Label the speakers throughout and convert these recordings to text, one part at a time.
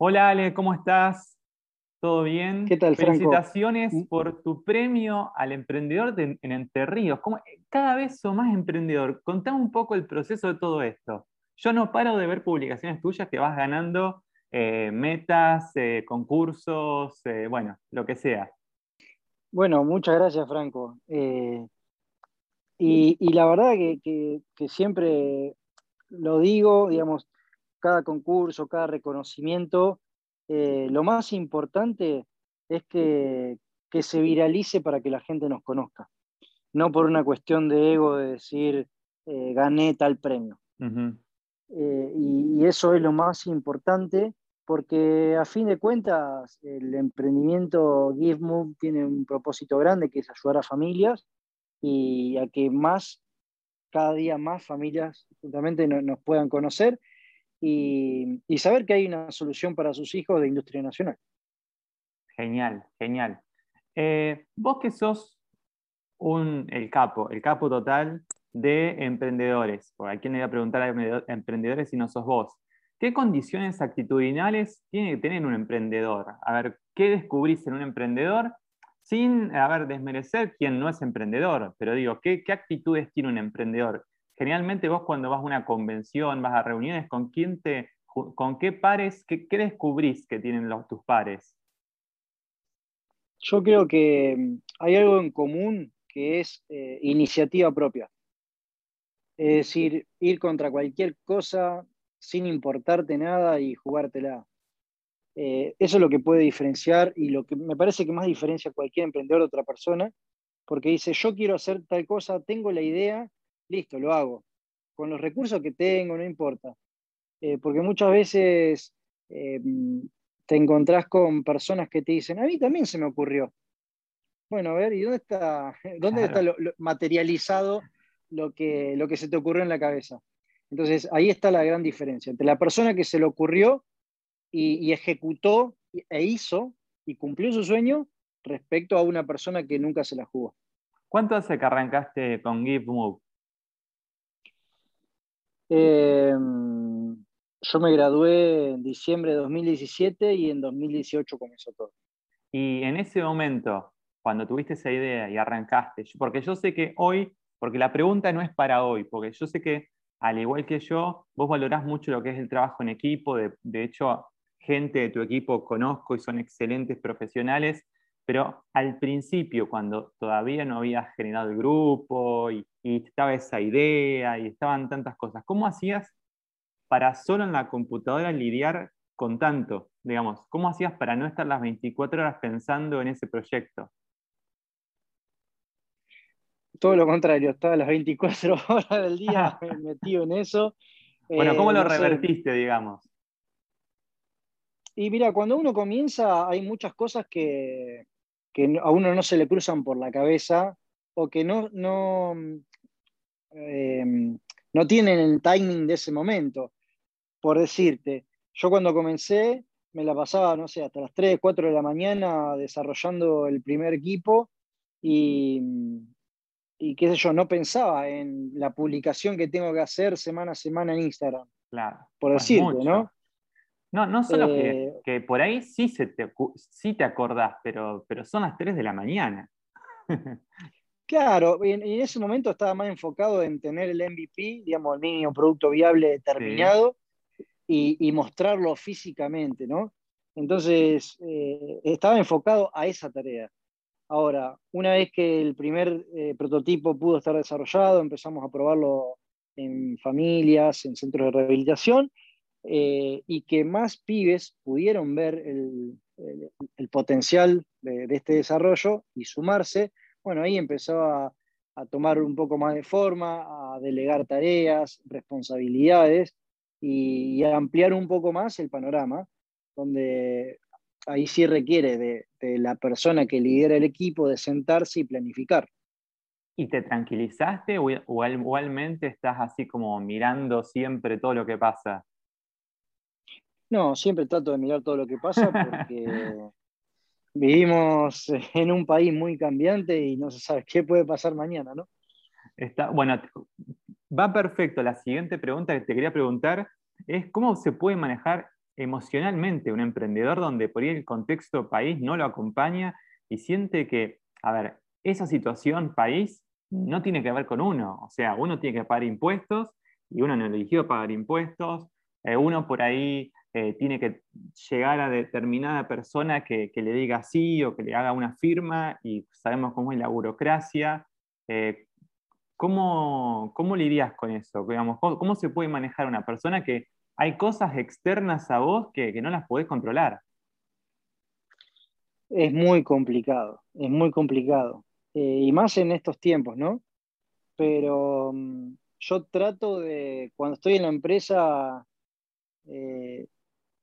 Speaker 1: Hola Ale, ¿cómo estás? ¿Todo bien?
Speaker 2: ¿Qué tal, Franco?
Speaker 1: Felicitaciones
Speaker 2: Mm.
Speaker 1: por tu premio al emprendedor de- en Entre Ríos. ¿Cómo- cada vez sos más emprendedor. Contame un poco el proceso de todo esto. Yo no paro de ver publicaciones tuyas que vas ganando eh, metas, eh, concursos, eh, bueno, lo que sea.
Speaker 2: Bueno, muchas gracias, Franco. Y, y la verdad que, que- que siempre lo digo, digamos, cada concurso, cada reconocimiento, eh, lo más importante es que, que se viralice para que la gente nos conozca, no por una cuestión de ego de decir, eh, gané tal premio. Eh, y, y eso es lo más importante porque a fin de cuentas el emprendimiento GiveMove tiene un propósito grande que es ayudar a familias y a que más, cada día más familias justamente no- nos puedan conocer y, saber que hay una solución para sus hijos de industria nacional.
Speaker 1: Genial, genial. Eh, vos que sos un, el capo, el capo total de emprendedores, por aquí le voy a preguntar a emprendedor- emprendedores si no sos vos. ¿Qué condiciones actitudinales tiene que tener un emprendedor? A ver, ¿qué descubrís en un emprendedor? Sin, a ver, desmerecer quien no es emprendedor, pero digo, ¿qué, qué actitudes tiene un emprendedor? Generalmente vos cuando vas a una convención, vas a reuniones, ¿con quién te, con qué pares, qué, qué descubrís que tienen los, tus pares?
Speaker 2: Yo creo que mm, hay algo en común que es eh, iniciativa propia. Es decir, ir contra cualquier cosa sin importarte nada y jugártela. Eh, eso es lo que puede diferenciar y lo que me parece que más diferencia a cualquier emprendedor de otra persona, porque dice, yo quiero hacer tal cosa, tengo la idea, listo, lo hago. Con los recursos que tengo, no importa. Eh, porque muchas veces eh, te encontrás con personas que te dicen, a mí también se me ocurrió. Bueno, a ver, ¿y dónde está, dónde está
Speaker 1: Claro.
Speaker 2: lo- lo materializado lo que, lo que se te ocurrió en la cabeza? Entonces, ahí está la gran diferencia entre la persona que se le ocurrió y, y ejecutó e hizo y cumplió su sueño respecto a una persona que nunca se la jugó.
Speaker 1: ¿Cuánto hace que arrancaste con Give Move?
Speaker 2: Eh, yo me gradué en diciembre de 2017 y en 2018 comenzó todo.
Speaker 1: Y en ese momento, cuando tuviste esa idea y arrancaste, porque yo sé que hoy, porque la pregunta no es para hoy, porque yo sé que al igual que yo, vos valorás mucho lo que es el trabajo en equipo, de, de hecho, gente de tu equipo conozco y son excelentes profesionales, pero al principio, cuando todavía no habías generado el grupo y, y estaba esa idea y estaban tantas cosas, ¿cómo hacías para solo en la computadora lidiar con tanto? Digamos, ¿cómo hacías para no estar las 24 horas pensando en ese proyecto?
Speaker 2: Todo lo contrario, estaba las 24 horas del día metido en eso.
Speaker 1: Bueno, ¿cómo
Speaker 2: Eh,
Speaker 1: lo
Speaker 2: no sé,
Speaker 1: revertiste, digamos?
Speaker 2: Y mira, cuando uno comienza hay muchas cosas que, que a uno no se le cruzan por la cabeza o que no, no, eh, no tienen el timing de ese momento. Por decirte, yo cuando comencé me la pasaba, no sé, hasta las 3, 4 de la mañana desarrollando el primer equipo y, y qué sé yo, no pensaba en la publicación que tengo que hacer semana a semana en Instagram,
Speaker 1: Claro.
Speaker 2: por
Speaker 1: pues
Speaker 2: decirte. ¿no?
Speaker 1: No, no solo que,
Speaker 2: Eh,
Speaker 1: que por ahí sí, se te, sí te acordás, pero, pero son las 3 de la mañana.
Speaker 2: Claro, y en, en ese momento estaba más enfocado en tener el MVP, digamos, el mínimo producto viable determinado, y, y mostrarlo físicamente, ¿no? Entonces, eh, estaba enfocado a esa tarea. Ahora, una vez que el primer eh, prototipo pudo estar desarrollado, empezamos a probarlo en familias, en centros de rehabilitación, eh, y que más pibes pudieron ver el, el- el potencial de, de este desarrollo y sumarse, bueno, ahí empezó a, a tomar un poco más de forma, a delegar tareas, responsabilidades y, y a ampliar un poco más el panorama, donde ahí sí requiere de, de la persona que lidera el equipo de sentarse y planificar.
Speaker 1: ¿Y te tranquilizaste o, igualmente estás así como mirando siempre todo lo que pasa?
Speaker 2: No, siempre trato de mirar todo lo que pasa porque vivimos en un país muy cambiante y no se sabe qué puede pasar mañana, ¿no?
Speaker 1: Está, bueno, va perfecto. La siguiente pregunta que te quería preguntar es cómo se puede manejar emocionalmente un emprendedor donde por ahí el contexto país no lo acompaña y siente que, a ver, esa situación país no tiene que ver con uno, o sea, uno tiene que pagar impuestos y uno no eligió pagar impuestos, eh, uno por ahí eh, tiene que llegar a determinada persona que, le diga sí o que le haga una firma y sabemos cómo es la burocracia. Eh, ¿cómo, ¿cómo, lidias con eso? ¿cómo, se puede manejar una persona que hay cosas externas a vos que, no las podés controlar?
Speaker 2: Es muy complicado, es muy complicado. Eh, y más en estos tiempos, ¿no? Pero mm, yo trato de, cuando estoy en la empresa,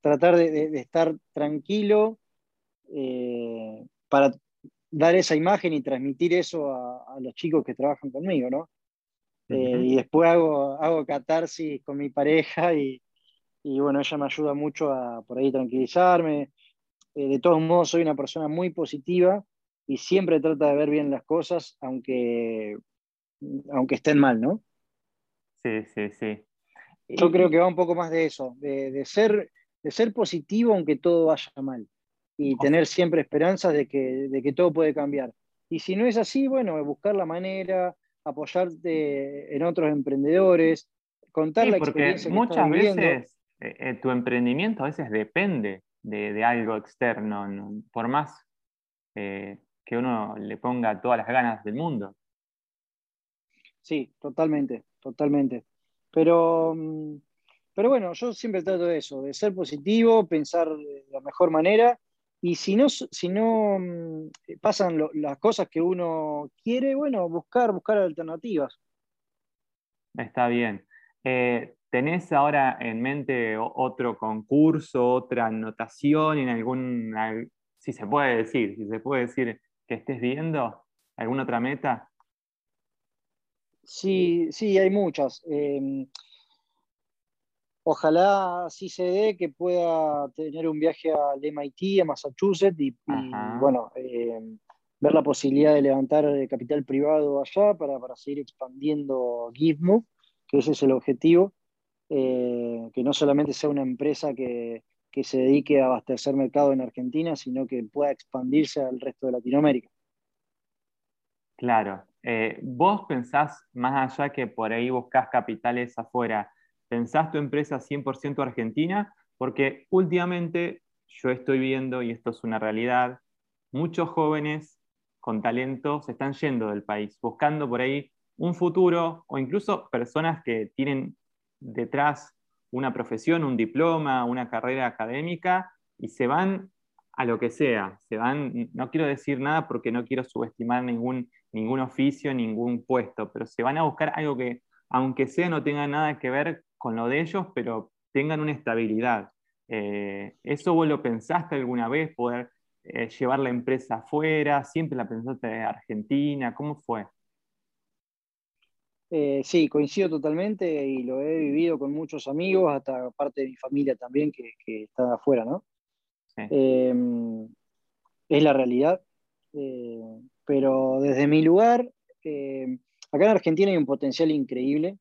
Speaker 2: tratar de, estar tranquilo eh, para dar esa imagen y transmitir eso a, los chicos que trabajan conmigo, ¿no? Eh, y después hago, hago catarsis con mi pareja y, bueno, ella me ayuda mucho a por ahí tranquilizarme. Eh, de todos modos, soy una persona muy positiva y siempre trata de ver bien las cosas, aunque, aunque estén mal, ¿no?
Speaker 1: Sí, sí, sí.
Speaker 2: Yo creo que va un poco más de eso, de, de ser de ser positivo aunque todo vaya mal y tener siempre esperanzas de que, de que todo puede cambiar. Y si no es así, bueno, buscar la manera, apoyarte en otros emprendedores, contar la experiencia
Speaker 1: que muchas veces eh, eh, tu emprendimiento a veces depende de, algo externo, por más eh, que uno le ponga todas las ganas del mundo.
Speaker 2: Sí, totalmente, totalmente. Pero mm, pero bueno, yo siempre trato de eso, de ser positivo, pensar de la mejor manera. Y si no, si no mm, pasan las cosas que uno quiere, bueno, buscar, buscar alternativas.
Speaker 1: Está bien. Eh, ¿Tenés ahora en mente otro concurso, otra anotación en algún, si se puede decir, si se puede decir que estés viendo, alguna otra meta?
Speaker 2: Sí, sí, hay muchas. Em, Ojalá sí se dé que pueda tener un viaje al MIT, a Massachusetts, y, bueno, eh, ver la posibilidad de levantar capital privado allá para, seguir expandiendo GiveMove, que ese es el objetivo, eh, que no solamente sea una empresa que, se dedique a abastecer mercado en Argentina, sino que pueda expandirse al resto de Latinoamérica.
Speaker 1: Claro. Eh, ¿Vos pensás más allá que por ahí buscas capitales afuera? ¿Pensás tu empresa 100% argentina? Porque últimamente yo estoy viendo, y esto es una realidad, muchos jóvenes con talento se están yendo del país, buscando por ahí un futuro o incluso personas que tienen detrás una profesión, un diploma, una carrera académica y se van a lo que sea. Se van, no quiero decir nada porque no quiero subestimar ningún, ningún oficio, ningún puesto, pero se van a buscar algo que, aunque sea, no tenga nada que ver con lo de ellos, pero tengan una estabilidad. Eh, ¿Eso vos lo pensaste alguna vez, poder eh, llevar la empresa afuera? ¿Siempre la pensaste en Argentina? ¿Cómo fue?
Speaker 2: Eh, sí, coincido totalmente y lo he vivido con muchos amigos, hasta parte de mi familia también que, está afuera, ¿no? Em, es la realidad, pero desde mi lugar, acá en Argentina hay un potencial increíble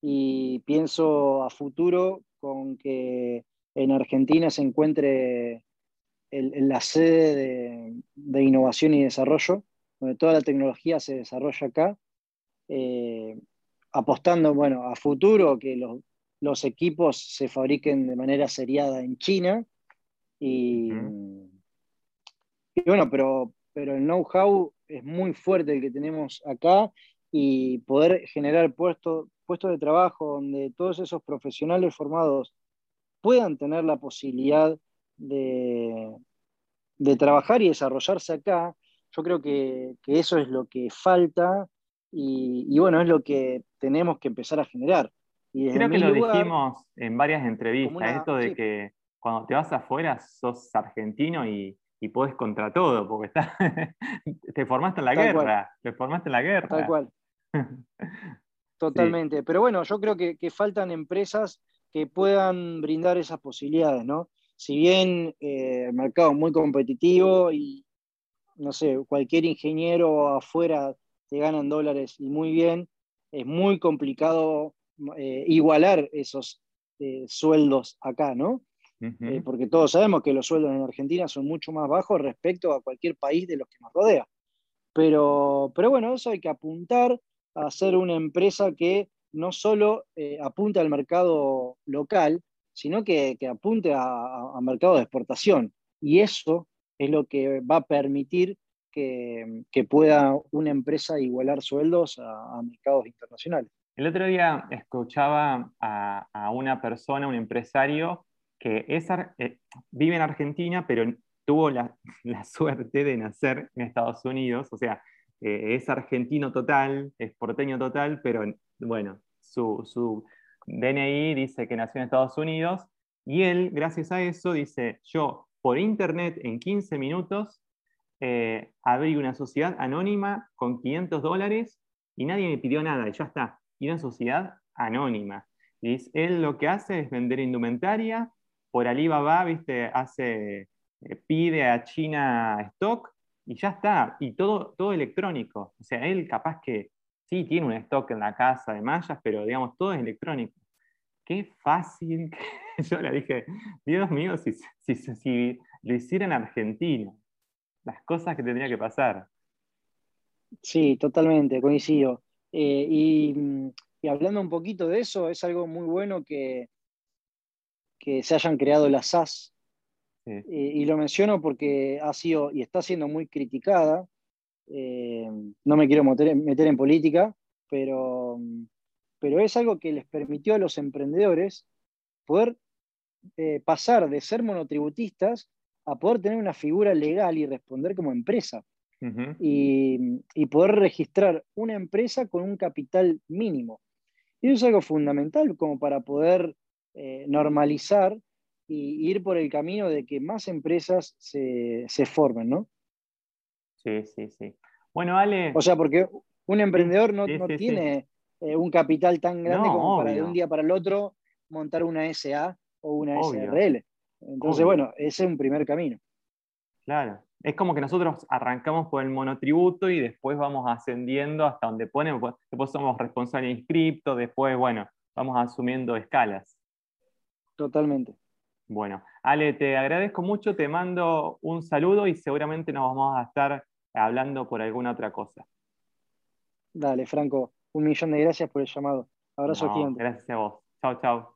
Speaker 2: y pienso a futuro con que en Argentina se encuentre la sede de, innovación y desarrollo, donde toda la tecnología se desarrolla acá, eh, apostando bueno, a futuro que los, equipos se fabriquen de manera seriada en China. Y, y bueno, pero, pero el know-how es muy fuerte el que tenemos acá y poder generar puestos puestos de trabajo donde todos esos profesionales formados puedan tener la posibilidad de, de trabajar y desarrollarse acá, yo creo que, eso es lo que falta y, bueno, es lo que tenemos que empezar a generar.
Speaker 1: Y creo que lo dijimos en varias entrevistas, esto de que cuando te vas afuera sos argentino y, y podés contra todo, porque está, te formaste en la guerra, te formaste en la guerra.
Speaker 2: Tal cual. Totalmente. Pero bueno, yo creo que, faltan empresas que puedan brindar esas posibilidades, ¿no? Si bien eh, el mercado es muy competitivo y, no sé, cualquier ingeniero afuera te gana en dólares y muy bien, es muy complicado eh, igualar esos eh, sueldos acá, ¿no? porque todos sabemos que los sueldos en Argentina son mucho más bajos respecto a cualquier país de los que nos rodea. Pero, pero bueno, eso hay que apuntar a ser una empresa que no solo eh, apunte al mercado local, sino que, apunte a, mercado de exportación. Y eso es lo que va a permitir que, pueda una empresa igualar sueldos a, mercados internacionales.
Speaker 1: El otro día escuchaba a, una persona, un empresario, que eh, vive en Argentina, pero tuvo la, suerte de nacer en Estados Unidos, o sea, eh, es argentino total, es porteño total, pero bueno, su, DNI dice que nació en Estados Unidos y él, gracias a eso, dice, yo por internet en 15 minutos eh, abrí una sociedad anónima con 500 dólares y nadie me pidió nada y ya está. Y una sociedad anónima. Y él lo que hace es vender indumentaria, por Alibaba, viste, hace, eh, pide a China stock y ya está. Y todo, todo electrónico. O sea, él capaz que sí tiene un stock en la casa de mallas, pero digamos, todo es electrónico. Qué fácil. Yo le dije, Dios mío, si, si, lo hiciera en Argentina, las cosas que tendría que pasar.
Speaker 2: Sí, totalmente, coincido. Eh, y, hablando un poquito de eso, es algo muy bueno que, que se hayan creado las SAS. Y lo menciono porque ha sido y está siendo muy criticada eh, no me quiero meter, en política, pero, pero es algo que les permitió a los emprendedores poder eh, pasar de ser monotributistas a poder tener una figura legal y responder como empresa. y, poder registrar una empresa con un capital mínimo. Y eso es algo fundamental como para poder eh, normalizar y ir por el camino de que más empresas se, se formen, ¿no?
Speaker 1: Sí, sí, sí. Bueno, Ale.
Speaker 2: O sea, porque un emprendedor no, tiene eh, un capital tan grande como para de un día para el otro montar una SA o una SRL. Entonces, bueno, ese es un primer camino.
Speaker 1: Claro. Es como que nosotros arrancamos por el monotributo y después vamos ascendiendo hasta donde ponemos, pues, después somos responsables inscriptos, después, bueno, vamos asumiendo escalas.
Speaker 2: Totalmente.
Speaker 1: Bueno, Ale, te agradezco mucho, te mando un saludo y seguramente nos vamos a estar hablando por alguna otra cosa.
Speaker 2: Dale, Franco, un millón de gracias por el llamado. Abrazo
Speaker 1: no, Gracias a vos. Chao, chao.